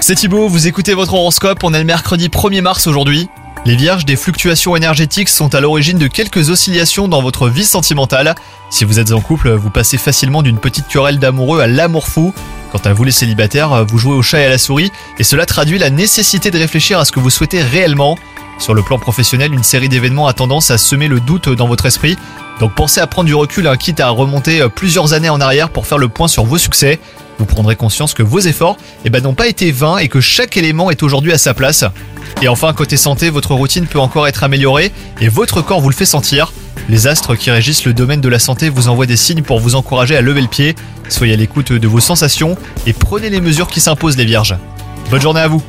C'est Thibaut, vous écoutez votre horoscope, on est le mercredi 1er mars aujourd'hui. Les vierges, des fluctuations énergétiques sont à l'origine de quelques oscillations dans votre vie sentimentale. Si vous êtes en couple, vous passez facilement d'une petite querelle d'amoureux à l'amour fou. Quant à vous les célibataires, vous jouez au chat et à la souris, et cela traduit la nécessité de réfléchir à ce que vous souhaitez réellement. Sur le plan professionnel, une série d'événements a tendance à semer le doute dans votre esprit. Donc pensez à prendre du recul, hein, quitte à remonter plusieurs années en arrière pour faire le point sur vos succès. Vous prendrez conscience que vos efforts eh ben, n'ont pas été vains et que chaque élément est aujourd'hui à sa place. Et enfin, côté santé, votre routine peut encore être améliorée et votre corps vous le fait sentir. Les astres qui régissent le domaine de la santé vous envoient des signes pour vous encourager à lever le pied. Soyez à l'écoute de vos sensations et prenez les mesures qui s'imposent les vierges. Bonne journée à vous